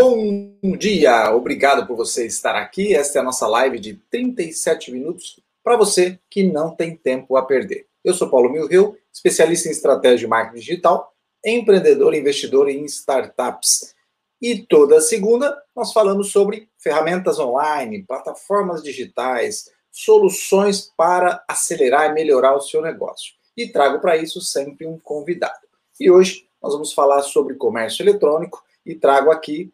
Bom dia, obrigado por você estar aqui. Esta é a nossa live de 37 minutos para você que não tem tempo a perder. Eu sou Paulo Milreu, especialista em estratégia de marketing digital, empreendedor e investidor em startups. E toda segunda nós falamos sobre ferramentas online, plataformas digitais, soluções para acelerar e melhorar o seu negócio. E trago para isso sempre um convidado. E hoje nós vamos falar sobre comércio eletrônico e trago aqui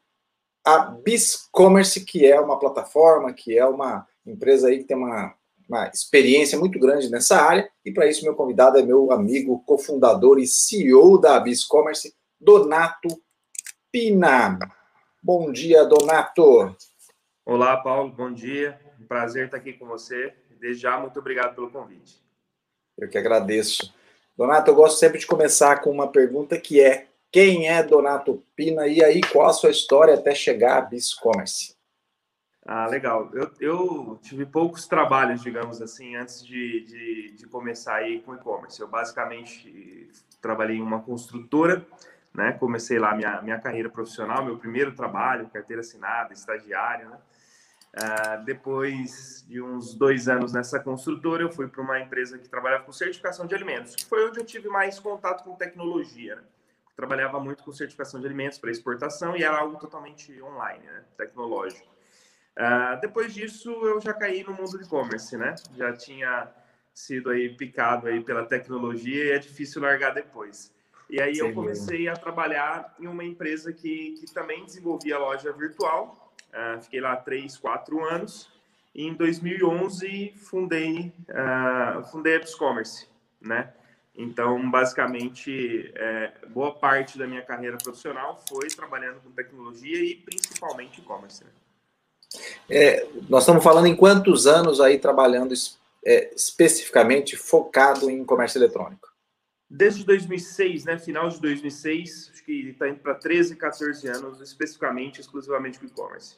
a Biscommerce, que é uma plataforma, que é uma empresa aí que tem uma, uma experiência muito grande nessa área. E para isso, meu convidado é meu amigo, cofundador e CEO da Biscommerce, Donato Pina. Bom dia, Donato. Olá, Paulo, bom dia. Um prazer estar aqui com você. Desde já, muito obrigado pelo convite. Eu que agradeço. Donato, eu gosto sempre de começar com uma pergunta que é: quem é Donato Pina e aí qual a sua história até chegar a Biscommerce? Ah, legal. Eu, eu, tive poucos trabalhos, digamos assim, antes de, de, de começar aí com e-commerce. Eu basicamente trabalhei em uma construtora, né? Comecei lá minha, minha carreira profissional, meu primeiro trabalho, carteira assinada, estagiário, né? Uh, depois de uns dois anos nessa construtora, eu fui para uma empresa que trabalhava com certificação de alimentos, que foi onde eu tive mais contato com tecnologia. Né? Trabalhava muito com certificação de alimentos para exportação e era algo totalmente online, né? tecnológico. Uh, depois disso, eu já caí no mundo de e-commerce, né? Já tinha sido aí picado aí pela tecnologia e é difícil largar depois. E aí Sim, eu comecei a trabalhar em uma empresa que, que também desenvolvia loja virtual, Uh, fiquei lá três, quatro anos. E em 2011 fundei, uh, fundei a Epscommerce, né? Então, basicamente, é, boa parte da minha carreira profissional foi trabalhando com tecnologia e principalmente e-commerce. Né? É, nós estamos falando em quantos anos aí trabalhando é, especificamente focado em comércio eletrônico? Desde 2006, né? Final de 2006, acho que está indo para 13, 14 anos, especificamente, exclusivamente com e-commerce.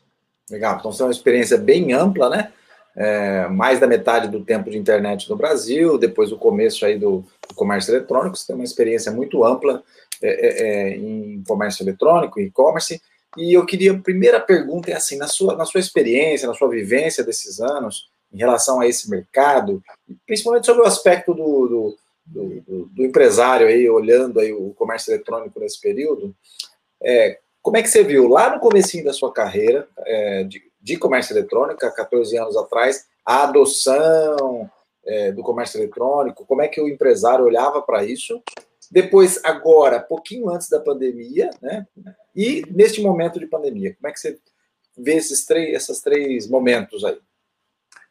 Legal, então você é uma experiência bem ampla, né? É, mais da metade do tempo de internet no Brasil, depois o começo aí do, do comércio eletrônico, você tem uma experiência muito ampla é, é, é em comércio eletrônico, e-commerce, e eu queria, a primeira pergunta é assim, na sua, na sua experiência, na sua vivência desses anos, em relação a esse mercado, principalmente sobre o aspecto do, do, do, do empresário aí, olhando aí o comércio eletrônico nesse período, é, como é que você viu lá no comecinho da sua carreira é, de, de, comércio eletrônico, 14 anos atrás, a adoção é, do comércio eletrônico, como é que o empresário olhava para isso? Depois, agora, pouquinho antes da pandemia, né? E neste momento de pandemia, como é que você vê esses três, esses três momentos aí?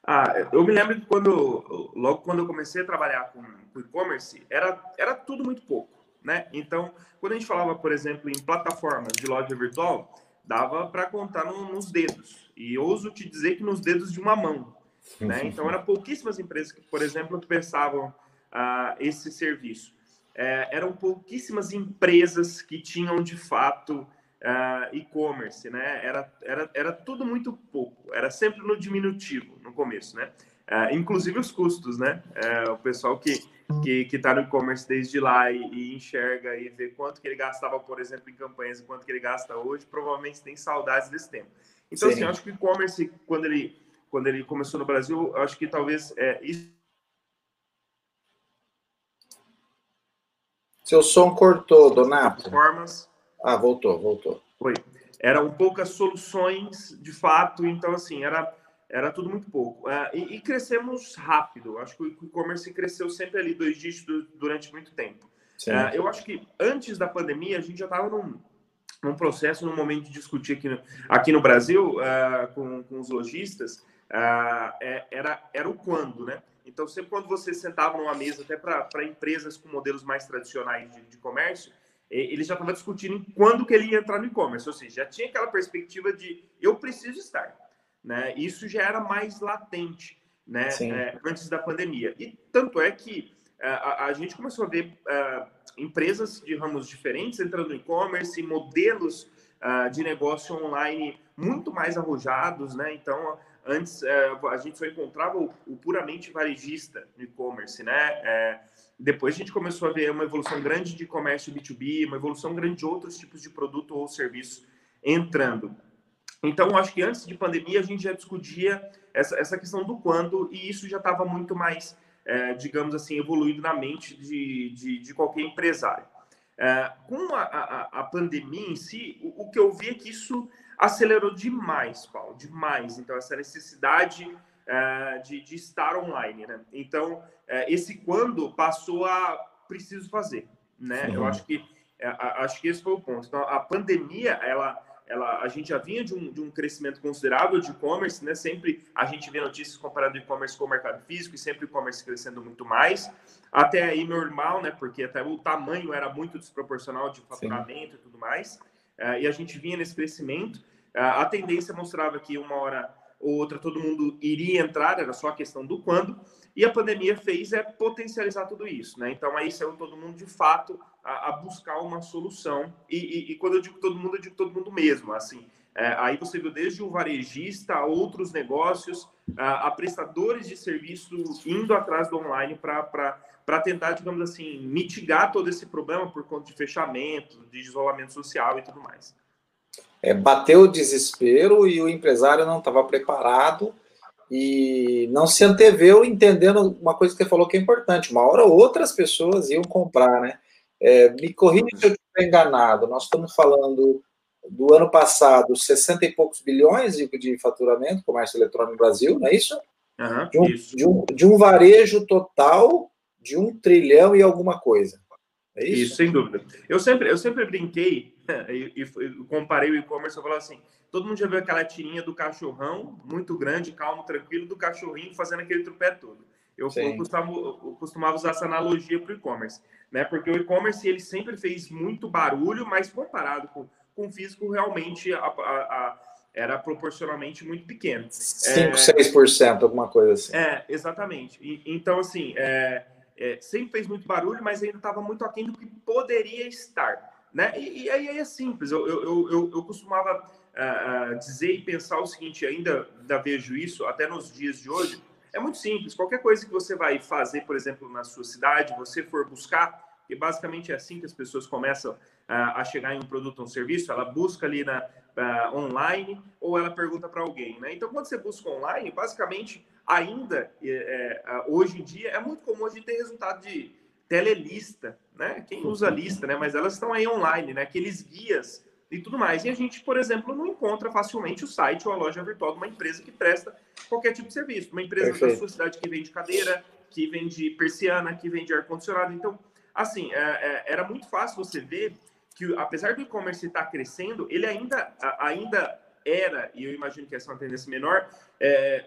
Ah, eu me lembro que quando, logo quando eu comecei a trabalhar com, com e-commerce, era, era tudo muito pouco né? Então, quando a gente falava, por exemplo, em plataformas de loja virtual, dava para contar no, nos dedos. E ouso te dizer que nos dedos de uma mão. Né? Então, eram pouquíssimas empresas que, por exemplo, que prestavam uh, esse serviço. É, eram pouquíssimas empresas que tinham, de fato, uh, e-commerce. Né? Era, era, era tudo muito pouco. Era sempre no diminutivo, no começo. Né? Uh, inclusive os custos. Né? o pessoal que que está no e-commerce desde lá e, e, enxerga e vê quanto que ele gastava, por exemplo, em campanhas e quanto que ele gasta hoje, provavelmente tem saudades desse tempo. Então, Sim. assim, eu acho que o e-commerce, quando ele, quando ele começou no Brasil, eu acho que talvez é, isso. Seu som cortou, Donato. Formas. Ah, voltou, voltou. Foi. Eram poucas soluções, de fato, então, assim, era era tudo muito pouco. Uh, e, crescemos rápido. Acho que o e-commerce cresceu sempre ali dois dígitos durante muito tempo. Uh, eu acho que antes da pandemia a gente já estava num, num processo, num momento de discutir aqui no, aqui no Brasil uh, com, com os lojistas, é, era, era o quando, né? Então, sempre quando você sentava numa mesa, até para empresas com modelos mais tradicionais de, de comércio, ele já estava discutindo quando que ele ia entrar no e-commerce, ou seja, já tinha aquela perspectiva de eu preciso estar. Né? Isso já era mais latente né? É, antes da pandemia. E tanto é que é, a, a gente começou a ver uh, empresas de ramos diferentes entrando no e-commerce, modelos uh, de negócio online muito mais arrojados. Né? Então, antes uh, a gente só encontrava o, o puramente varejista no e-commerce. Né? depois a gente começou a ver uma evolução grande de comércio B2B, uma evolução grande de outros tipos de produto ou serviço entrando. Então, acho que antes de pandemia a gente já discutia essa, essa questão do quando e isso já estava muito mais, é, digamos assim, evoluído na mente de, de, de qualquer empresário. É, com a, a, a, pandemia em si, o, o, que eu vi é que isso acelerou demais, Paulo, demais. Então, essa necessidade é, de, de, estar online, né? Então, é, esse quando passou a preciso fazer, né? Eu acho que é, acho que esse foi o ponto. Então, a pandemia, ela ela, a gente já vinha de um, de um crescimento considerável de e-commerce, né? Sempre a gente vê notícias comparando e-commerce com o mercado físico e sempre o e-commerce crescendo muito mais. Até aí normal, né? Porque até o tamanho era muito desproporcional de faturamento Sim. e tudo mais. Uh, e a gente vinha nesse crescimento. Uh, a tendência mostrava que uma hora ou outra todo mundo iria entrar, era só a questão do quando. E a pandemia fez é potencializar tudo isso, né? Então aí saiu todo mundo de fato a, a buscar uma solução. E, e, e, quando eu digo todo mundo, eu digo todo mundo mesmo. Assim, é, aí você viu desde o varejista outros negócios, a, a prestadores de serviço indo atrás do online para tentar, digamos assim, mitigar todo esse problema por conta de fechamento, de isolamento social e tudo mais. É, bateu o desespero e o empresário não estava preparado e não se anteveu entendendo uma coisa que você falou que é importante. Uma hora outras pessoas iam comprar, né? É, me corrija se eu estiver enganado. Nós estamos falando do ano passado, 60 e poucos bilhões de, de faturamento, comércio eletrônico no Brasil, não é isso? Uhum, de, um, isso. De, um, de um varejo total de um trilhão e alguma coisa. É isso? isso, sem dúvida. Eu sempre, eu sempre brinquei e, e comparei o e-commerce, eu falava assim, todo mundo já viu aquela tirinha do cachorrão, muito grande, calmo, tranquilo, do cachorrinho fazendo aquele trupé todo. Eu, eu, costumava, eu costumava usar essa analogia para o e-commerce, né? Porque o e-commerce ele sempre fez muito barulho, mas comparado com, com o físico, realmente a, a, a, era proporcionalmente muito pequeno. 5, é, 6%, alguma coisa assim. É, exatamente. E, então, assim, é, é, sempre fez muito barulho, mas ainda estava muito aquém do que poderia estar. Né? E, e aí é simples, eu, eu, eu, eu costumava uh, dizer e pensar o seguinte, ainda, ainda vejo isso até nos dias de hoje, é muito simples, qualquer coisa que você vai fazer, por exemplo, na sua cidade, você for buscar, e basicamente é assim que as pessoas começam uh, a chegar em um produto ou um serviço, ela busca ali na, uh, online ou ela pergunta para alguém, né? Então, quando você busca online, basicamente, ainda, é, hoje em dia, é muito comum a gente ter resultado de telelista, né? Quem usa lista, né? Mas elas estão aí online, né? Aqueles guias e tudo mais. E a gente, por exemplo, não encontra facilmente o site ou a loja virtual de uma empresa que presta qualquer tipo de serviço. Uma empresa Perfeito. da sua cidade que vende cadeira, que vende persiana, que vende ar-condicionado. Então, assim, é, é, era muito fácil você ver que, apesar do e-commerce estar crescendo, ele ainda, ainda era, e eu imagino que essa é uma tendência menor, é,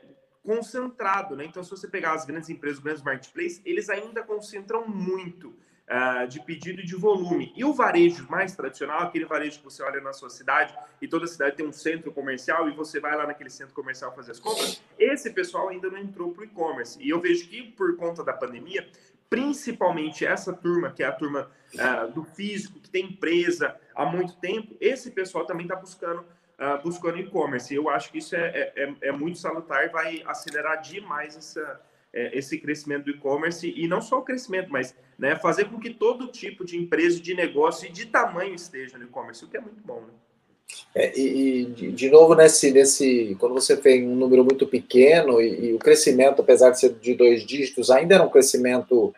concentrado, né? Então, se você pegar as grandes empresas, os grandes marketplaces, eles ainda concentram muito uh, de pedido e de volume. E o varejo mais tradicional, aquele varejo que você olha na sua cidade e toda cidade tem um centro comercial e você vai lá naquele centro comercial fazer as compras, esse pessoal ainda não entrou para o e-commerce. E eu vejo que por conta da pandemia, principalmente essa turma, que é a turma uh, do físico, que tem empresa há muito tempo, esse pessoal também está buscando uh, buscando e-commerce. Eu acho que isso é, é, é, é muito salutar e vai acelerar demais essa, é, esse crescimento do e-commerce e não só o crescimento, mas né, fazer com que todo tipo de empresa, de negócio e de tamanho esteja no e-commerce, o que é muito bom. Né? É, e, de novo, nesse, nesse, quando você tem um número muito pequeno e, e, o crescimento, apesar de ser de dois dígitos, ainda era um crescimento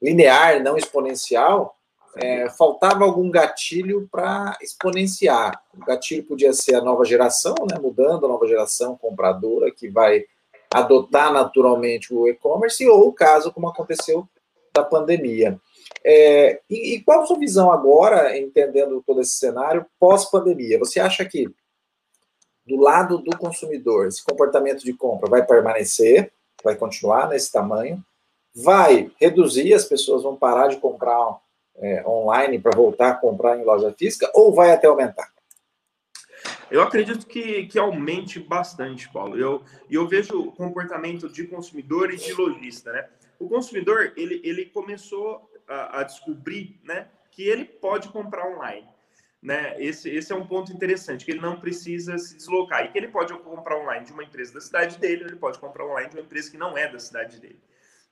linear, não exponencial, é, faltava algum gatilho para exponenciar. O gatilho podia ser a nova geração, né, mudando a nova geração compradora, que vai adotar naturalmente o e-commerce, ou o caso como aconteceu da pandemia. É, e, e, qual a sua visão agora, entendendo todo esse cenário, pós-pandemia? Você acha que do lado do consumidor, esse comportamento de compra vai permanecer, vai continuar nesse tamanho, vai reduzir, as pessoas vão parar de comprar é, online para voltar a comprar em loja física, ou vai até aumentar? Eu acredito que, que aumente bastante, Paulo. Eu, eu vejo o comportamento de consumidor e de lojista, né? O consumidor, ele, ele começou a, a descobrir, né, que ele pode comprar online. Né? Esse, esse é um ponto interessante, que ele não precisa se deslocar e que ele pode comprar online de uma empresa da cidade dele, ou ele pode comprar online de uma empresa que não é da cidade dele.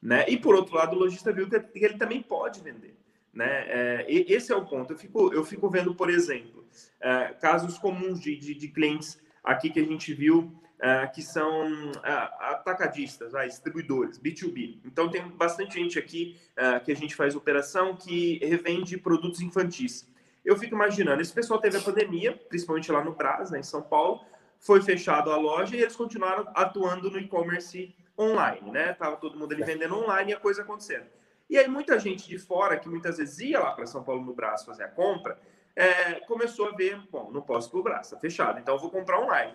Né? E por outro lado, o lojista viu que ele também pode vender. Né? É, esse é o ponto. Eu fico, eu fico vendo, por exemplo, é, casos comuns de, de, de, clientes aqui que a gente viu é, que são é, atacadistas, distribuidores, B2B. Então, tem bastante gente aqui é, que a gente faz operação que revende produtos infantis. Eu fico imaginando, esse pessoal teve a pandemia, principalmente lá no Brás, né, em São Paulo, foi fechado a loja e eles continuaram atuando no e-commerce online, né? Tava todo mundo ali vendendo online e a coisa acontecendo. E aí muita gente de fora, que muitas vezes ia lá para São Paulo no Brás fazer a compra, é, começou a ver, bom, não posso ir para o Brás, está fechado, então eu vou comprar online.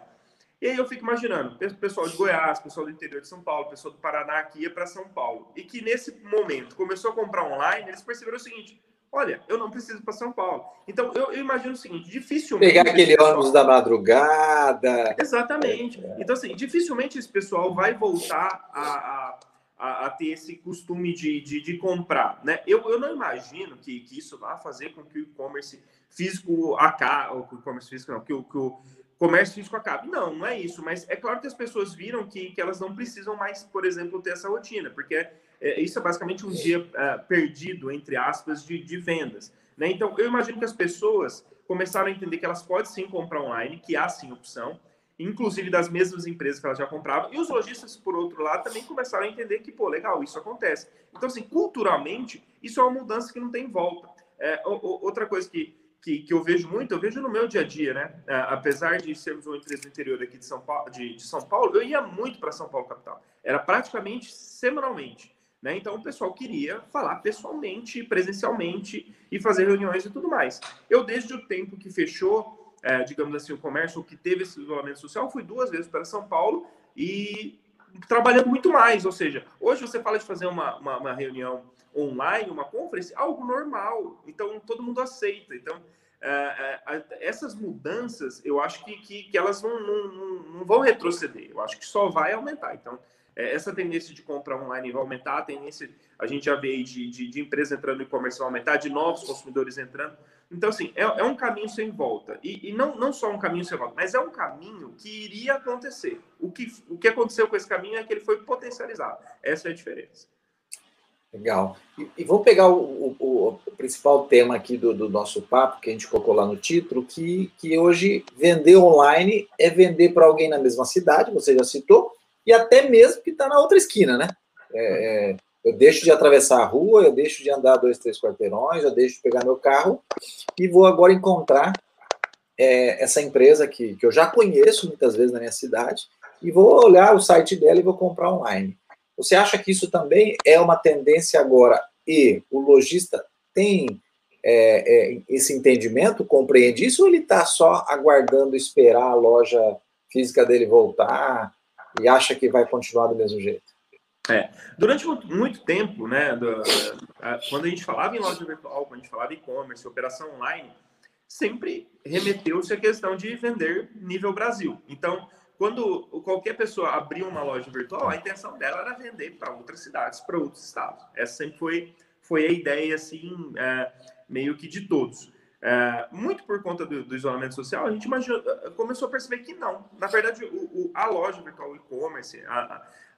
E aí eu fico imaginando, pessoal de Goiás, pessoal do interior de São Paulo, pessoal do Paraná que ia para São Paulo, e que nesse momento começou a comprar online, eles perceberam o seguinte, olha, eu não preciso para São Paulo. Então, eu, eu, imagino o seguinte, dificilmente... Pegar aquele pessoal... ônibus da madrugada... Exatamente. É. Então, assim, dificilmente esse pessoal vai voltar a, a a, a, ter esse costume de, de, de, comprar. Né? Eu, eu não imagino que, que isso vá fazer com que o e-commerce físico acabe, que o e-commerce físico não, que o, que o comércio físico acabe. Não, não é isso. Mas é claro que as pessoas viram que, que elas não precisam mais, por exemplo, ter essa rotina, porque é, é, isso é basicamente um dia é, perdido, entre aspas, de, de vendas. Né? Então, eu imagino que as pessoas começaram a entender que elas podem sim comprar online, que há sim opção, inclusive das mesmas empresas que elas já compravam. E os lojistas, por outro lado, também começaram a entender que, pô, legal, isso acontece. Então, assim, culturalmente, isso é uma mudança que não tem volta. É, outra coisa que, que, que, eu vejo muito, eu vejo no meu dia a dia, né? É, apesar de sermos uma empresa do interior aqui de São Paulo, de, de São Paulo eu ia muito para São Paulo capital. Era praticamente semanalmente. Né? Então o pessoal queria falar pessoalmente, presencialmente e fazer reuniões e tudo mais. Eu, desde o tempo que fechou é, digamos assim, o comércio que teve esse isolamento social, fui duas vezes para São Paulo e trabalhando muito mais. Ou seja, hoje você fala de fazer uma, uma, uma reunião online, uma conferência, algo normal. Então, todo mundo aceita. Então, é, é, essas mudanças, eu acho que, que, que elas não, não, não, vão retroceder. Eu acho que só vai aumentar. Então, essa tendência de compra online vai aumentar, a tendência, a gente já vê de, de, de empresas entrando no e-commerce vai aumentar, de novos consumidores entrando. Então, assim, é, é um caminho sem volta. E, e, não, não só um caminho sem volta, mas é um caminho que iria acontecer. O que, o que aconteceu com esse caminho é que ele foi potencializado. Essa é a diferença. Legal. E, e vamos pegar o, o, o, principal tema aqui do, do, nosso papo, que a gente colocou lá no título, que, que hoje vender online é vender para alguém na mesma cidade, você já citou, e até mesmo que está na outra esquina, né? É, é eu deixo de atravessar a rua, eu deixo de andar dois, três quarteirões, eu deixo de pegar meu carro e vou agora encontrar é, essa empresa que, que eu já conheço muitas vezes na minha cidade e vou olhar o site dela e vou comprar online. Você acha que isso também é uma tendência agora e o lojista tem é, é, esse entendimento, compreende isso, ou ele está só aguardando esperar a loja física dele voltar e acha que vai continuar do mesmo jeito? É. Durante muito tempo, né, do, a, quando a gente falava em loja virtual, quando a gente falava e-commerce, operação online, sempre remeteu-se a questão de vender nível Brasil. Então, quando qualquer pessoa abriu uma loja virtual, a intenção dela era vender para outras cidades, para outros estados. Essa sempre foi, foi a ideia, assim, é, meio que de todos. É, muito por conta do, do, isolamento social, a gente imaginou, começou a perceber que não. Na verdade, o, o, a loja virtual e-commerce,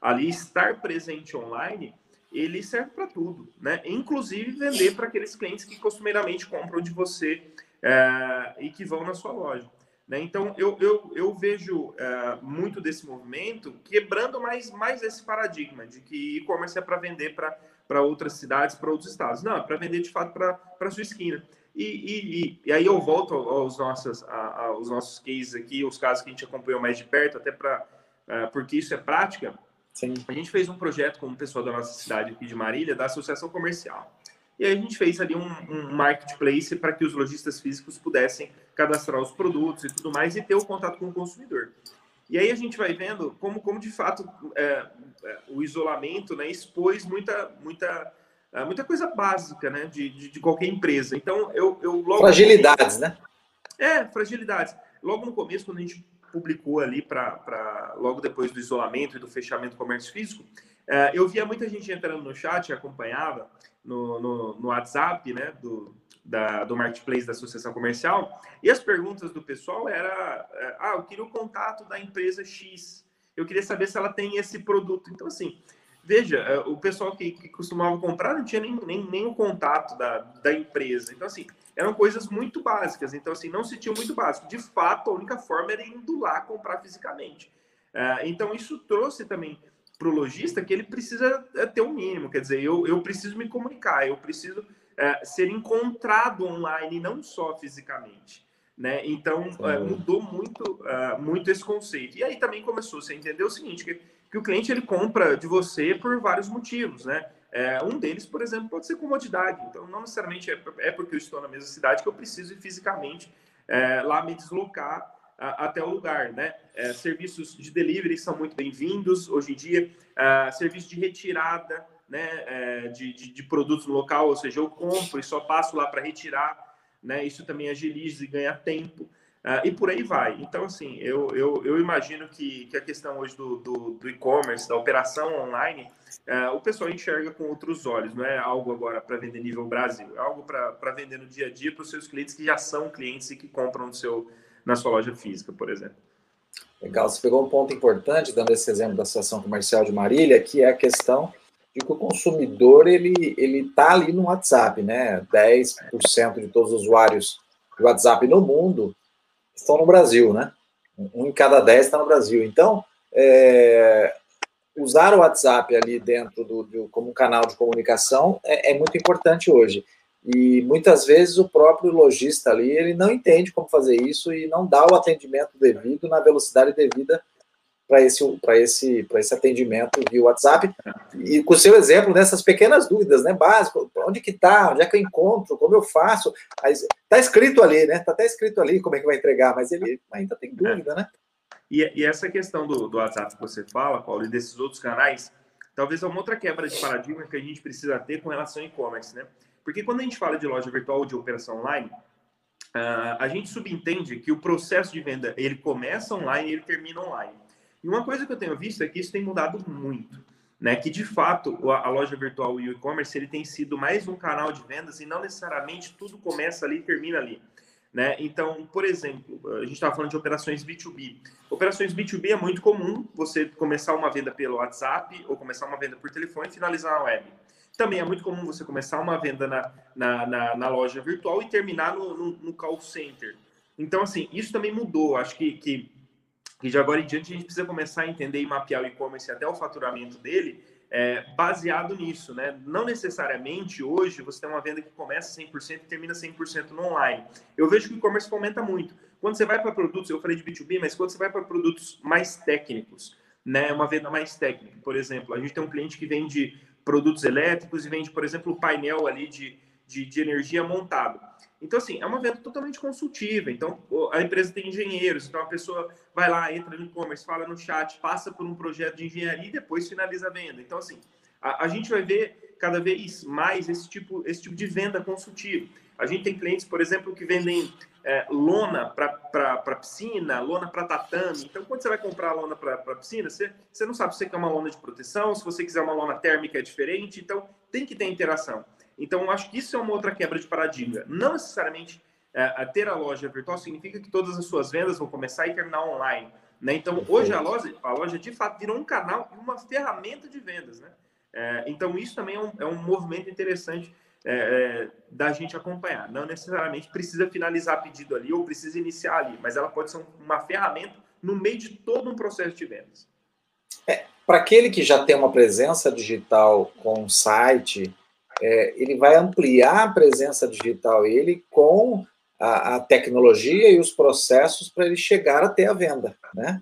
ali estar presente online, ele serve para tudo, né? Inclusive vender para aqueles clientes que costumeiramente compram de você é, e que vão na sua loja. Né? Então, eu, eu, eu vejo é, muito desse movimento quebrando mais, mais esse paradigma de que e-commerce é para vender para outras cidades, para outros estados. Não, é para vender de fato para a sua esquina. E, e, e, aí eu volto aos nossos, aos nossos cases aqui, os casos que a gente acompanhou mais de perto, até para é, porque isso é prática. Sim. A gente fez um projeto com o pessoal da nossa cidade aqui de Marília, da Associação Comercial. E aí a gente fez ali um, um marketplace para que os lojistas físicos pudessem cadastrar os produtos e tudo mais e ter o contato com o consumidor. E aí a gente vai vendo como, como de fato é, é, o isolamento né, expôs muita, muita, é, muita coisa básica né, de, de, de qualquer empresa. Então, eu, eu logo. Fragilidades, né? É, fragilidades. Logo no começo, quando a gente publicou ali para logo depois do isolamento e do fechamento do comércio físico, é, eu via muita gente entrando no chat, acompanhava no, no, no WhatsApp, né, do, da, do marketplace da associação comercial, e as perguntas do pessoal era, é, ah, eu queria o contato da empresa X, eu queria saber se ela tem esse produto. Então, assim, veja, é, o pessoal que, que costumava comprar não tinha nem, nem, nem o contato da, da empresa. Então, assim, eram coisas muito básicas. Então, assim, não se tinha muito básico. De fato, a única forma era indo lá comprar fisicamente. Uh, então, isso trouxe também para o lojista que ele precisa é, ter o um mínimo. Quer dizer, eu, eu preciso me comunicar, eu preciso ser encontrado online, não só fisicamente. Né? Então, mudou muito, muito esse conceito. E aí também começou -se a entender o seguinte, que, que o cliente ele compra de você por vários motivos, né? É, um deles, por exemplo, pode ser comodidade. Então, não necessariamente é, é porque eu estou na mesma cidade que eu preciso ir fisicamente é, lá me deslocar a, até o lugar, né? É, serviços de delivery são muito bem-vindos hoje em dia. É, serviço de retirada, né? É, de, de, de, produtos no local, ou seja, eu compro e só passo lá para retirar, né? Isso também agiliza e ganha tempo. Uh, e por aí vai. Então, assim, eu, eu, eu imagino que, que a questão hoje do, do, do e-commerce, da operação online, uh, o pessoal enxerga com outros olhos, não é algo agora para vender nível Brasil, é algo para vender no dia a dia para os seus clientes que já são clientes e que compram no seu, na sua loja física, por exemplo. Legal, você pegou um ponto importante, dando esse exemplo da Associação Comercial de Marília, que é a questão de que o consumidor ele está ali no WhatsApp, né? 10% de todos os usuários do WhatsApp no mundo estão no Brasil, né? Um em cada dez está no Brasil. Então, é, usar o WhatsApp ali dentro do, do como um canal de comunicação é, é, muito importante hoje. E muitas vezes o próprio lojista ali ele não entende como fazer isso e não dá o atendimento devido na velocidade devida para esse, esse, esse atendimento via WhatsApp. E com o seu exemplo, nessas pequenas dúvidas, né? Básico, onde que está, onde é que eu encontro, como eu faço. Está escrito ali, né? Está até escrito ali como é que vai entregar, mas ele ainda tem dúvida, né? E, e essa questão do, do WhatsApp que você fala, Paulo, e desses outros canais, talvez é uma outra quebra de paradigma que a gente precisa ter com relação ao e-commerce, né? Porque quando a gente fala de loja virtual de operação online, uh, a gente subentende que o processo de venda ele começa online e ele termina online. E uma coisa que eu tenho visto é que isso tem mudado muito, né? Que de fato a, loja virtual e o e-commerce ele tem sido mais um canal de vendas e não necessariamente tudo começa ali e termina ali. Né? Então, por exemplo, a gente estava falando de operações B2B. Operações B2B é muito comum você começar uma venda pelo WhatsApp ou começar uma venda por telefone e finalizar na web. Também é muito comum você começar uma venda na, na, na, na loja virtual e terminar no, no, no, call center. Então, assim, isso também mudou. Acho que, que que de agora em diante a gente precisa começar a entender e mapear o e-commerce até o faturamento dele é, baseado nisso, né? Não necessariamente hoje você tem uma venda que começa 100% e termina 100% no online. Eu vejo que o e-commerce fomenta muito. Quando você vai para produtos, eu falei de B2B, mas quando você vai para produtos mais técnicos, né? Uma venda mais técnica. Por exemplo, a gente tem um cliente que vende produtos elétricos e vende, por exemplo, o painel ali de, de, de energia montado. Então, assim, é uma venda totalmente consultiva. Então, a empresa tem engenheiros, então a pessoa vai lá, entra no e-commerce, fala no chat, passa por um projeto de engenharia e depois finaliza a venda. Então, assim, a, a gente vai ver cada vez mais esse tipo, esse tipo de venda consultiva. A gente tem clientes, por exemplo, que vendem é, lona para piscina, lona para tatame. Então, quando você vai comprar lona para piscina, você, você não sabe se você quer uma lona de proteção, se você quiser uma lona térmica é diferente. Então, tem que ter interação. Então, eu acho que isso é uma outra quebra de paradigma. Não necessariamente é, ter a loja virtual significa que todas as suas vendas vão começar e terminar online. Né? Então, hoje a loja, a loja de fato virou um canal e uma ferramenta de vendas. Né? É, então, isso também é um, é um movimento interessante é, é da gente acompanhar. Não necessariamente precisa finalizar pedido ali ou precisa iniciar ali, mas ela pode ser uma ferramenta no meio de todo um processo de vendas. É, Para aquele que já tem uma presença digital com um site, é, ele vai ampliar a presença digital ele com a, a tecnologia e os processos para ele chegar até a venda, né?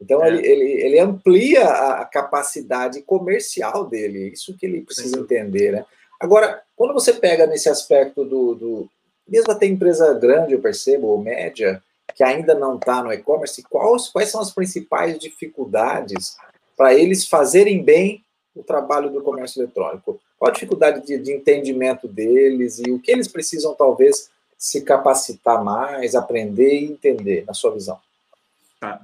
Então é. ele, ele, ele, amplia a capacidade comercial dele, isso que ele precisa Sim. entender, né? Agora, quando você pega nesse aspecto do, do mesmo até empresa grande, eu percebo, ou média, que ainda não está no e-commerce, quais, quais são as principais dificuldades para eles fazerem bem o trabalho do comércio eletrônico? Qual a dificuldade de, de entendimento deles e o que eles precisam, talvez, se capacitar mais, aprender e entender, na sua visão? Tá.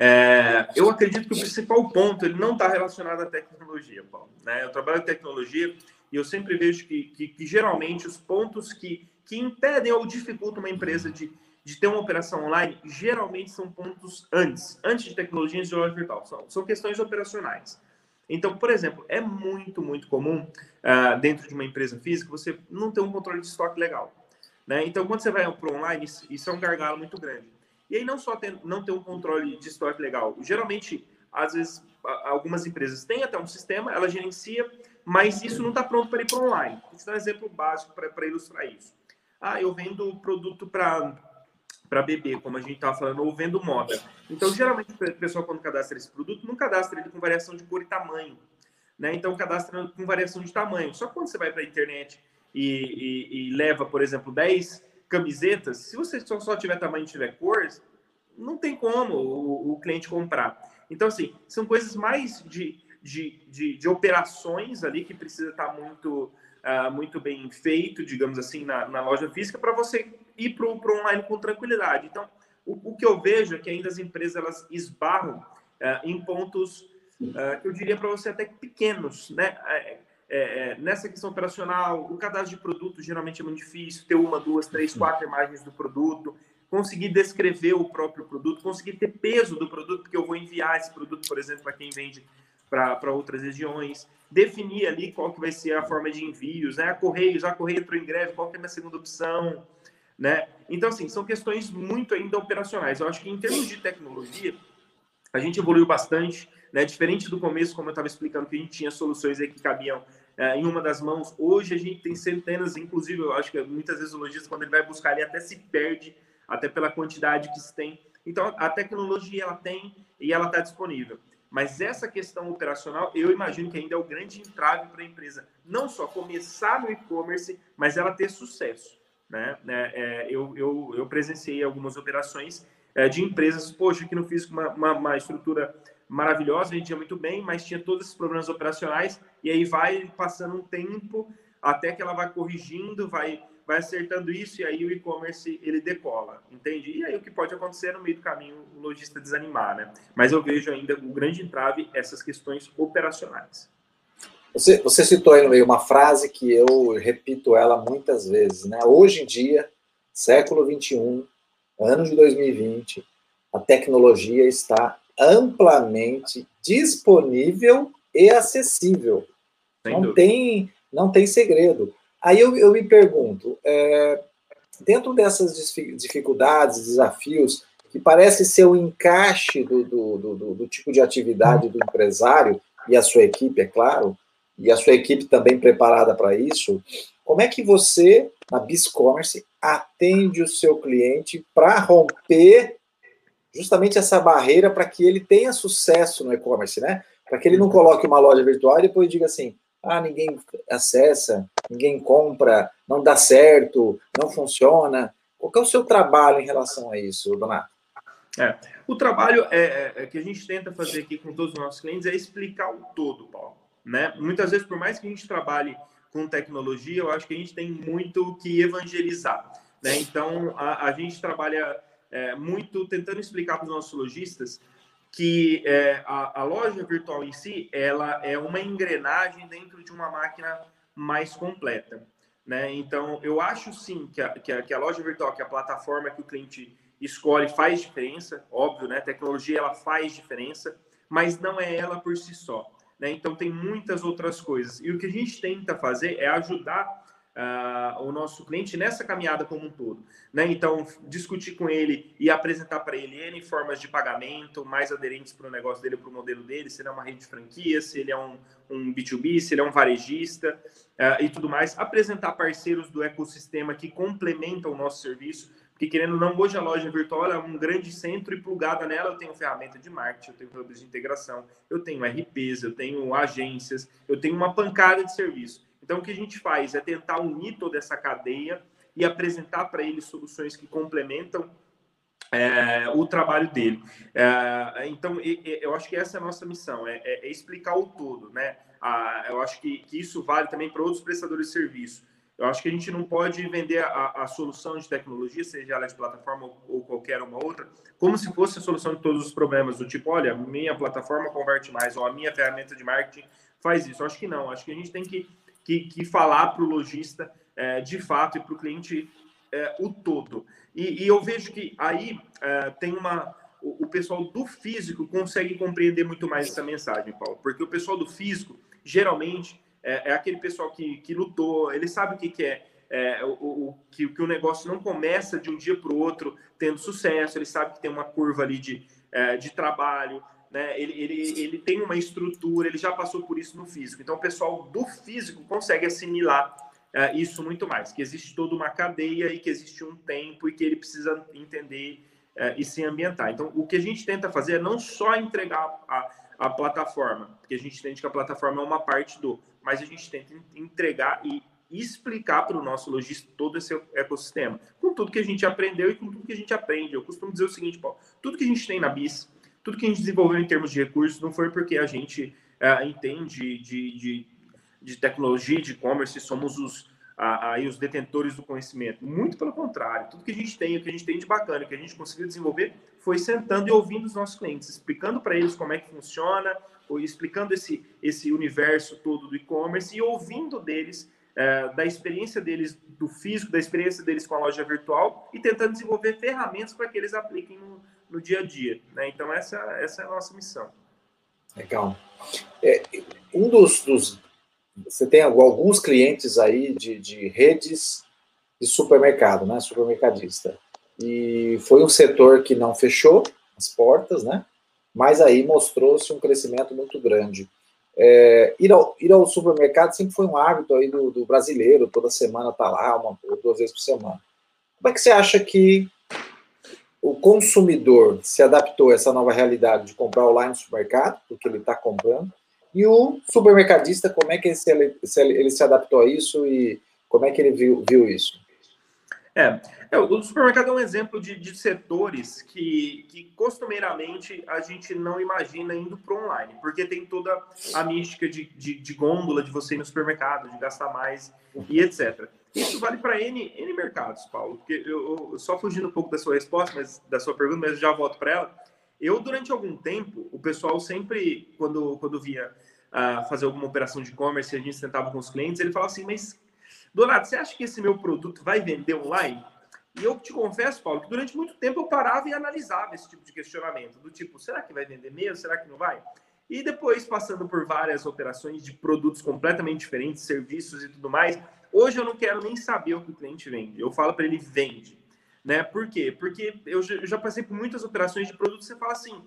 É, eu acredito que o principal ponto ele não está relacionado à tecnologia, Paulo. Né? Eu trabalho em tecnologia e eu sempre vejo que, que, que, geralmente os pontos que, que impedem ou dificultam uma empresa de, de ter uma operação online geralmente são pontos antes, antes de tecnologia e de loja virtual. São, são questões operacionais. Então, por exemplo, é muito, muito comum uh, dentro de uma empresa física você não ter um controle de estoque legal. Né? Então, quando você vai para online, isso é um gargalo muito grande. E aí, não só não ter um controle de estoque legal, geralmente, às vezes, algumas empresas têm até um sistema, ela gerencia, mas isso não está pronto para ir para online. Vou te dar um exemplo básico para ilustrar isso. Ah, eu vendo produto para para bebê, como a gente estava falando, ou vendo moda. Então, geralmente, o pessoal, quando cadastra esse produto, não cadastra ele com variação de cor e tamanho. Né? Então, cadastra com variação de tamanho. Só quando você vai para a internet e, e, e, leva, por exemplo, 10 camisetas, se você só, só tiver tamanho e tiver cores, não tem como o, o, cliente comprar. Então, assim, são coisas mais de, de, de, de operações ali que precisa estar tá muito uh, muito bem feito, digamos assim, na, na loja física, para você ir para o online com tranquilidade. Então, o, o, que eu vejo é que ainda as empresas elas esbarram uh, em pontos uh, que eu diria para você até pequenos, né? É, é, nessa questão operacional, o cadastro de produto geralmente é muito difícil, ter uma, duas, três, quatro imagens do produto, conseguir descrever o próprio produto, conseguir ter peso do produto, porque eu vou enviar esse produto, por exemplo, para quem vende para outras regiões, definir ali qual que vai ser a forma de envios, né? A Correios, a Correio entrou em greve, qual que é a minha segunda opção, né? Então, assim, são questões muito ainda operacionais. Eu acho que em termos de tecnologia, a gente evoluiu bastante, né? Diferente do começo, como eu estava explicando, que a gente tinha soluções aí que cabiam é, em uma das mãos. Hoje a gente tem centenas, inclusive, eu acho que muitas vezes o lojista, quando ele vai buscar, ele até se perde, até pela quantidade que se tem. Então, a tecnologia ela tem e ela está disponível. Mas essa questão operacional, eu imagino que ainda é o grande entrave para a empresa. Não só começar no e-commerce, mas ela ter sucesso. Né? É, é, eu, eu, eu presenciei algumas operações é, de empresas, poxa, que não fiz uma, uma, uma estrutura maravilhosa, vendia muito bem, mas tinha todos esses problemas operacionais, e aí vai passando um tempo até que ela vai corrigindo, vai vai acertando isso e aí o e-commerce ele decola, entende? E aí o que pode acontecer no meio do caminho o lojista desanimar, né? Mas eu vejo ainda o grande entrave essas questões operacionais. Você, você citou aí no meio uma frase que eu repito ela muitas vezes, né? Hoje em dia, século 21, ano de 2020, a tecnologia está amplamente disponível e acessível. não tem, não tem segredo. Aí eu, eu me pergunto, é, dentro dessas dificuldades, desafios, que parece ser o encaixe do, do, do, do, tipo de atividade do empresário e a sua equipe, é claro, e a sua equipe também preparada para isso, como é que você, na Biscommerce, atende o seu cliente para romper justamente essa barreira para que ele tenha sucesso no e-commerce, né? Para que ele não coloque uma loja virtual e depois diga assim, ah, ninguém acessa, ninguém compra, não dá certo, não funciona. Qual é o seu trabalho em relação a isso, Donato? É, o trabalho é, é, é, que a gente tenta fazer aqui com todos os nossos clientes é explicar o todo, Paulo. Né? Muitas vezes, por mais que a gente trabalhe com tecnologia, eu acho que a gente tem muito que evangelizar. Né? Então, a, a gente trabalha é, muito tentando explicar para os nossos lojistas que é, a, a, loja virtual em si ela é uma engrenagem dentro de uma máquina mais completa. Né? Então, eu acho sim que a, que a, que a loja virtual, que a plataforma que o cliente escolhe faz diferença, óbvio, né? Tecnologia ela faz diferença, mas não é ela por si só. Né? Então, tem muitas outras coisas. E o que a gente tenta fazer é ajudar uh, o nosso cliente nessa caminhada como um todo. Né? Então, discutir com ele e apresentar para ele N formas de pagamento mais aderentes para o negócio dele, para o modelo dele, se ele é uma rede de franquia, se ele é um, um B2B, se ele é um varejista uh, e tudo mais. Apresentar parceiros do ecossistema que complementam o nosso serviço, porque querendo ou não, hoje a loja virtual é um grande centro e plugada nela eu tenho ferramenta de marketing, eu tenho hubs de integração, eu tenho RPs, eu tenho agências, eu tenho uma pancada de serviço. Então, o que a gente faz é tentar unir toda essa cadeia e apresentar para ele soluções que complementam é, o trabalho dele. É, então, eu acho que essa é a nossa missão, é, é, é explicar o todo, né? Ah, eu acho que, que, isso vale também para outros prestadores de serviço. Eu acho que a gente não pode vender a, a solução de tecnologia, seja ela de plataforma ou, ou, qualquer uma outra, como se fosse a solução de todos os problemas, do tipo, olha, minha plataforma converte mais, ou a minha ferramenta de marketing faz isso. Eu acho que não, acho que a gente tem que que, que falar para o lojista é, de fato e para o cliente é, o todo. E, e, eu vejo que aí é, tem uma. O, pessoal do físico consegue compreender muito mais essa mensagem, Paulo, porque o pessoal do físico, geralmente, é, é aquele pessoal que, que lutou, ele sabe o que, que é, é o, o, que, que o negócio não começa de um dia para o outro tendo sucesso, ele sabe que tem uma curva ali de, é, de trabalho, né? Ele, ele, ele tem uma estrutura, ele já passou por isso no físico. Então, o pessoal do físico consegue assimilar é, isso muito mais, que existe toda uma cadeia e que existe um tempo e que ele precisa entender é, e se ambientar. Então, o que a gente tenta fazer é não só entregar a, a plataforma, porque a gente entende que a plataforma é uma parte do, mas a gente tenta entregar e explicar para o nosso lojista todo esse ecossistema, com tudo que a gente aprendeu e com tudo que a gente aprende. Eu costumo dizer o seguinte, Paulo, tudo que a gente tem na BIS, tudo que a gente desenvolveu em termos de recursos, não foi porque a gente é, entende de, de, de tecnologia, de e-commerce, somos os, aí os detentores do conhecimento. Muito pelo contrário, tudo que a gente tem, o que a gente tem de bacana, o que a gente conseguiu desenvolver, foi sentando e ouvindo os nossos clientes, explicando para eles como é que funciona, explicando esse, esse universo todo do e-commerce e ouvindo deles, é, da experiência deles do físico, da experiência deles com a loja virtual e tentando desenvolver ferramentas para que eles apliquem no, no dia a dia. Né? Então, essa, essa é a nossa missão. Legal. É, um dos, dos você tem alguns clientes aí de, de redes de supermercado, né? Supermercadista. E foi um setor que não fechou as portas, né? Mas aí mostrou-se um crescimento muito grande. É, ir, ao, ir ao supermercado sempre foi um hábito aí do, do brasileiro, toda semana tá lá, uma ou duas vezes por semana. Como é que você acha que o consumidor se adaptou a essa nova realidade de comprar online no supermercado, porque ele está comprando, e o supermercadista, como é que ele se, ele se adaptou a isso e como é que ele viu, viu isso? É, é, o supermercado é um exemplo de, de setores que, que costumeiramente a gente não imagina indo para online, porque tem toda a mística de, de, de, gôndola, de você ir no supermercado, de gastar mais e etc. Isso vale para N, N mercados, Paulo. Porque eu, eu, só fugindo um pouco da sua resposta, mas da sua pergunta, mas já volto para ela. Eu, durante algum tempo, o pessoal sempre, quando, quando via uh, fazer alguma operação de e-commerce, a gente sentava com os clientes, ele falava assim, mas, Donato, você acha que esse meu produto vai vender online? E eu te confesso, Paulo, que durante muito tempo eu parava e analisava esse tipo de questionamento, do tipo, será que vai vender mesmo? Será que não vai? E depois, passando por várias operações de produtos completamente diferentes, serviços e tudo mais, hoje eu não quero nem saber o que o cliente vende. Eu falo para ele, vende. Né? Por quê? Porque eu já passei por muitas operações de produtos você fala assim,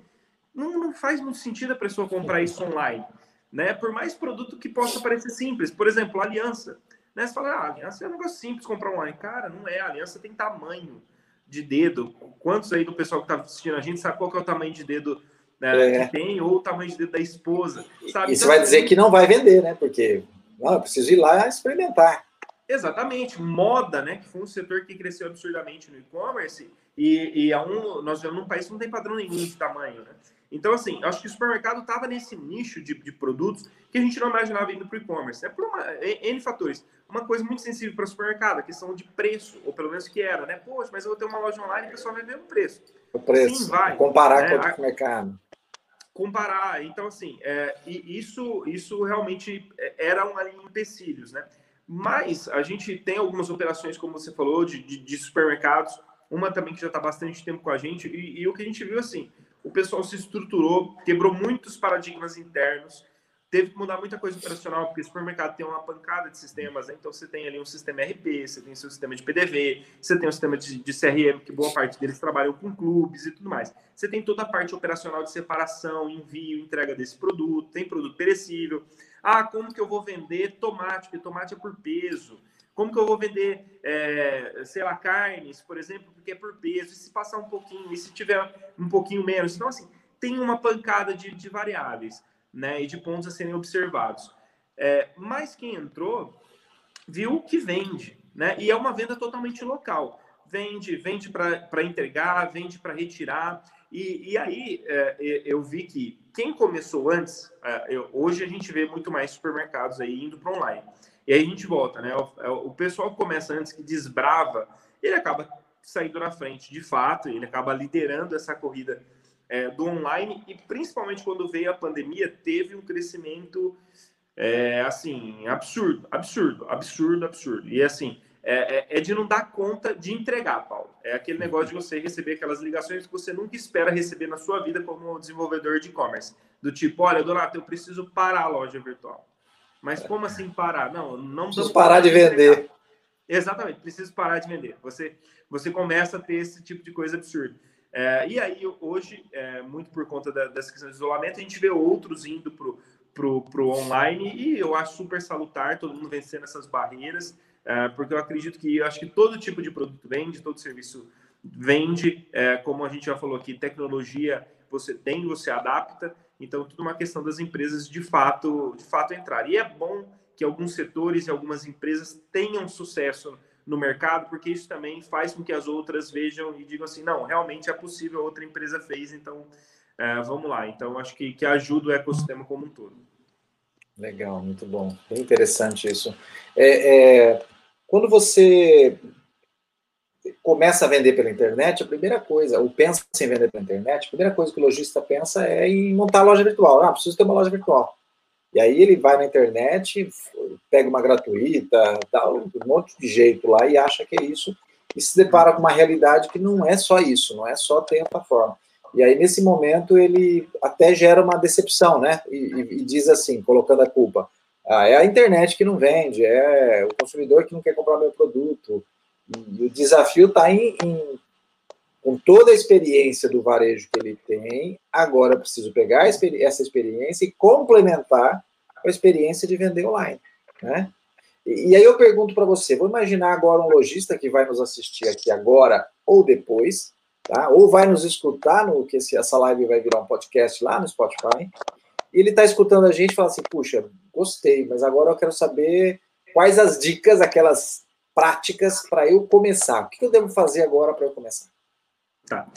não, não faz muito sentido a pessoa comprar isso online. Né? Por mais produto que possa parecer simples. Por exemplo, aliança. Né? Você fala, ah, aliança é um negócio simples comprar online. Cara, não é. A aliança tem tamanho de dedo. Quantos aí do pessoal que está assistindo a gente sabe qual que é o tamanho de dedo né, é. que tem ou o tamanho de dedo da esposa? Sabe? E você então, vai dizer assim, que não vai vender, né? Porque não, eu preciso ir lá experimentar. Exatamente, moda, né? Que foi um setor que cresceu absurdamente no e-commerce e, e é um, nós vivemos num país que não tem padrão nenhum de tamanho, né? Então, assim, acho que o supermercado estava nesse nicho de, de, produtos que a gente não imaginava indo para o e-commerce. É por uma, N fatores. Uma coisa muito sensível para o supermercado, a questão de preço, ou pelo menos que era, né? Poxa, mas eu vou ter uma loja online e o pessoal vai ver o preço. O preço. Sim, vai. Comparar né? com o supermercado. Comparar. Então, assim, é, isso, isso realmente é, eram ali empecilhos, né? Mas a gente tem algumas operações, como você falou, de, de, de supermercados, uma também que já está bastante tempo com a gente, e, e, o que a gente viu assim, o pessoal se estruturou, quebrou muitos paradigmas internos, teve que mudar muita coisa operacional, porque supermercado tem uma pancada de sistemas, né? então você tem ali um sistema RP, você tem seu sistema de PDV, você tem um sistema de, de CRM, que boa parte deles trabalham com clubes e tudo mais. Você tem toda a parte operacional de separação, envio, entrega desse produto, tem produto perecível, ah, como que eu vou vender tomate? Porque tomate é por peso. Como que eu vou vender, é, sei lá, carnes, por exemplo, porque é por peso? E se passar um pouquinho, e se tiver um pouquinho menos? Então, assim, tem uma pancada de, de variáveis, né? E de pontos a serem observados. É, mas quem entrou viu que vende, né? E é uma venda totalmente local. Vende, vende para entregar, vende para retirar. E, e aí é, eu vi que quem começou antes, é, eu, hoje a gente vê muito mais supermercados aí indo para online. E aí a gente volta, né? O, é, o, pessoal que começa antes, que desbrava, ele acaba saindo na frente, de fato, ele acaba liderando essa corrida é, do online e principalmente quando veio a pandemia, teve um crescimento é, assim absurdo, absurdo, absurdo, absurdo. E assim, é, é, é, de não dar conta de entregar, Paulo. É aquele negócio de você receber aquelas ligações que você nunca espera receber na sua vida como desenvolvedor de e-commerce. Do tipo, olha, Donato, eu preciso parar a loja virtual. Mas como assim parar? Não, não preciso parar de vender. Exatamente, preciso parar de vender. Você, você começa a ter esse tipo de coisa absurda. É, e aí, hoje, é, muito por conta da, dessa questão de isolamento, a gente vê outros indo para o online e eu acho super salutar todo mundo vencendo essas barreiras. É, porque eu acredito que eu acho que todo tipo de produto vende, todo serviço vende, é, como a gente já falou aqui, tecnologia você tem, você adapta, então tudo uma questão das empresas de fato, de fato entrar. E é bom que alguns setores e algumas empresas tenham sucesso no mercado, porque isso também faz com que as outras vejam e digam assim, não, realmente é possível, outra empresa fez, então é, vamos lá. Então acho que, que ajuda o ecossistema como um todo. Legal, muito bom, bem interessante isso. É, é, quando você começa a vender pela internet, a primeira coisa, ou pensa em vender pela internet, a primeira coisa que o lojista pensa é em montar loja virtual. Ah, preciso ter uma loja virtual. E aí ele vai na internet, pega uma gratuita, dá um monte de jeito lá e acha que é isso, e se depara com uma realidade que não é só isso, não é só ter a plataforma. E aí, nesse momento, ele até gera uma decepção, né? E, e, e diz assim, colocando a culpa: ah, é a internet que não vende, é o consumidor que não quer comprar meu produto. E o desafio está em, em, com toda a experiência do varejo que ele tem, agora eu preciso pegar essa experiência e complementar com a experiência de vender online. Né? E, e aí eu pergunto para você, vou imaginar agora um lojista que vai nos assistir aqui agora ou depois, tá? ou vai nos escutar, no que essa live vai virar um podcast lá no Spotify, e ele está escutando a gente e fala assim, puxa, gostei, mas agora eu quero saber quais as dicas, aquelas práticas para eu começar. O que eu devo fazer agora para eu começar? Tá.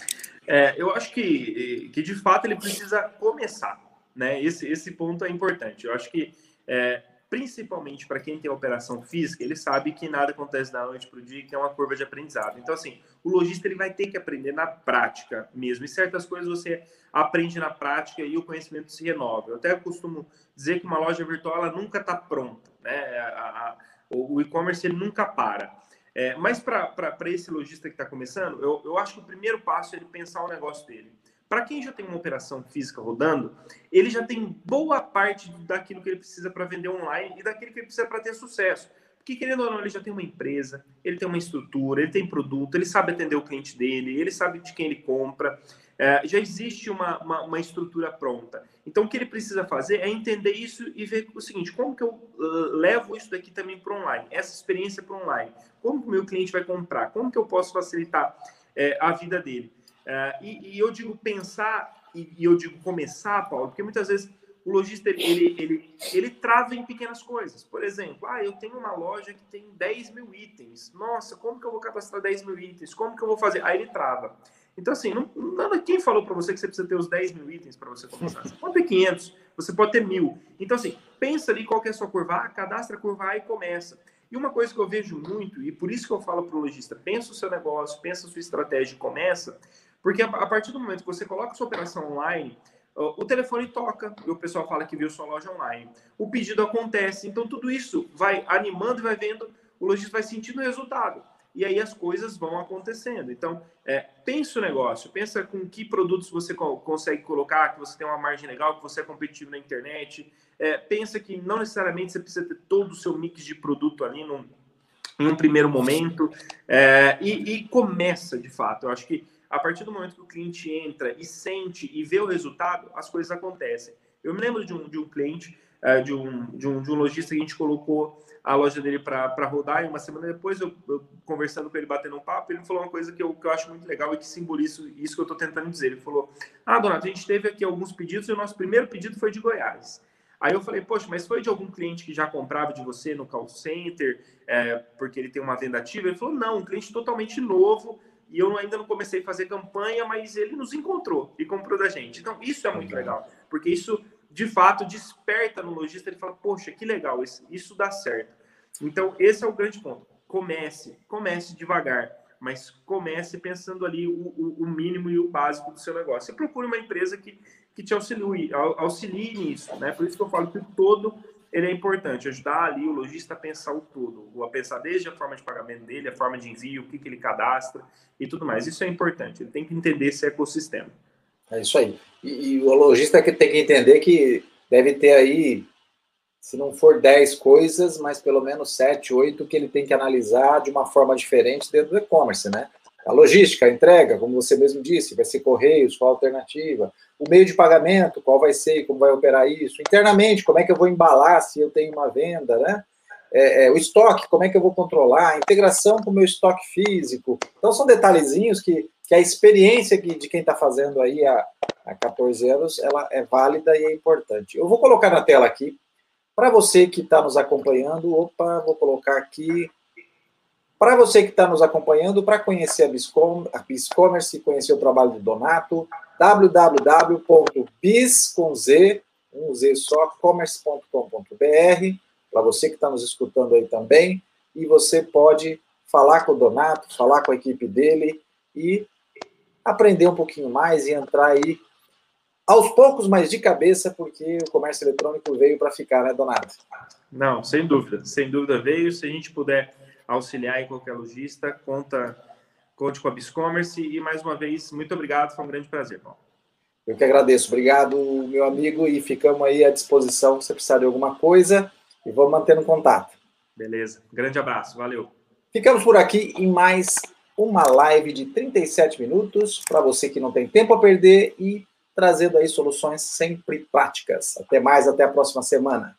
É, eu acho que, que de fato ele precisa começar, né? Esse, esse ponto é importante. Eu acho que é, principalmente para quem tem operação física, ele sabe que nada acontece da noite para o dia, que é uma curva de aprendizado. Então, assim, o lojista ele vai ter que aprender na prática mesmo. E certas coisas você aprende na prática e o conhecimento se renova. Eu até costumo dizer que uma loja virtual ela nunca está pronta, né? A, a, o e-commerce ele nunca para. É, mas para esse lojista que está começando, eu, eu acho que o primeiro passo é ele pensar o negócio dele. Para quem já tem uma operação física rodando, ele já tem boa parte daquilo que ele precisa para vender online e daquilo que ele precisa para ter sucesso. Porque, querendo ou não, ele já tem uma empresa, ele tem uma estrutura, ele tem produto, ele sabe atender o cliente dele, ele sabe de quem ele compra, é, já existe uma, uma, uma, estrutura pronta. Então, o que ele precisa fazer é entender isso e ver o seguinte: como que eu uh, levo isso daqui também para online, essa experiência para online? Como que o meu cliente vai comprar? Como que eu posso facilitar é, a vida dele? É, e, e, eu digo pensar e, e, eu digo começar, Paulo, porque muitas vezes o lojista ele, ele, ele, ele trava em pequenas coisas. Por exemplo, ah, eu tenho uma loja que tem 10 mil itens. Nossa, como que eu vou cadastrar 10 mil itens? Como que eu vou fazer? Aí ele trava. Então, assim, não, nada, quem falou para você que você precisa ter os 10 mil itens para você começar? Você pode ter 500, você pode ter mil. Então, assim, pensa ali qual é a sua curva A, cadastra a curva A e começa. E uma coisa que eu vejo muito, e por isso que eu falo para o lojista, pensa o seu negócio, pensa a sua estratégia e começa, porque a, a partir do momento que você coloca sua operação online, o telefone toca e o pessoal fala que viu sua loja online. O pedido acontece. Então, tudo isso vai animando e vai vendo, o lojista vai sentindo o resultado. E aí as coisas vão acontecendo. Então, é, pensa o negócio, pensa com que produtos você co consegue colocar, que você tem uma margem legal, que você é competitivo na internet. É, pensa que não necessariamente você precisa ter todo o seu mix de produto ali num, em um primeiro momento. É, e, e começa, de fato. Eu acho que a partir do momento que o cliente entra e sente e vê o resultado, as coisas acontecem. Eu me lembro de um, de um cliente, uh, de, um, de, um, de um lojista que a gente colocou a loja dele para rodar e uma semana depois, eu, eu, conversando com ele, batendo um papo, ele falou uma coisa que eu, que eu acho muito legal e que simboliza isso que eu estou tentando dizer. Ele falou, ah, Donato, a gente teve aqui alguns pedidos e o nosso primeiro pedido foi de Goiás. Aí eu falei, poxa, mas foi de algum cliente que já comprava de você no call center, é, porque ele tem uma venda ativa? Ele falou, não, um cliente totalmente novo, e eu ainda não comecei a fazer campanha, mas ele nos encontrou e comprou da gente. Então, isso é muito legal, porque isso de fato desperta no lojista, ele fala, poxa, que legal, isso, isso dá certo. Então, esse é o grande ponto. Comece, comece devagar, mas comece pensando ali o, o, o mínimo e o básico do seu negócio. E procure uma empresa que, que te auxilie, auxilie nisso, né? Por isso que eu falo que todo ele é importante, ajudar ali o lojista a pensar o todo, a pensar desde a forma de pagamento dele, a forma de envio, o que, que ele cadastra e tudo mais. Isso é importante, ele tem que entender esse ecossistema. É isso aí. E, e o lojista que tem que entender que deve ter aí, se não for 10 coisas, mas pelo menos 7, 8 que ele tem que analisar de uma forma diferente dentro do e-commerce, né? A logística, a entrega, como você mesmo disse, vai ser correios, qual a alternativa? O meio de pagamento, qual vai ser, como vai operar isso? Internamente, como é que eu vou embalar se eu tenho uma venda, né? É, é, o estoque, como é que eu vou controlar? A integração com o meu estoque físico. Então, são detalhezinhos que, que a experiência de quem está fazendo aí há, há 14 anos, ela é válida e é importante. Eu vou colocar na tela aqui, para você que está nos acompanhando, opa, vou colocar aqui para você que está nos acompanhando, para conhecer a BizCommerce, conhecer o trabalho do Donato, www.biz com Z, um Z só, commerce.com.br, para você que está nos escutando aí também, e você pode falar com o Donato, falar com a equipe dele e aprender um pouquinho mais e entrar aí aos poucos, mas de cabeça, porque o comércio eletrônico veio para ficar, né, Donato? Não, sem dúvida, sem dúvida veio. Se a gente puder auxiliar em qualquer lojista, conta, conte com a Biscommerce e mais uma vez, muito obrigado, foi um grande prazer, Paulo. Eu que agradeço, obrigado, meu amigo, e ficamos aí à disposição se precisar de alguma coisa e vamos mantendo contato. Beleza, grande abraço, valeu. Ficamos por aqui em mais uma live de 37 minutos para você que não tem tempo a perder e trazendo aí soluções sempre práticas. Até mais, até a próxima semana.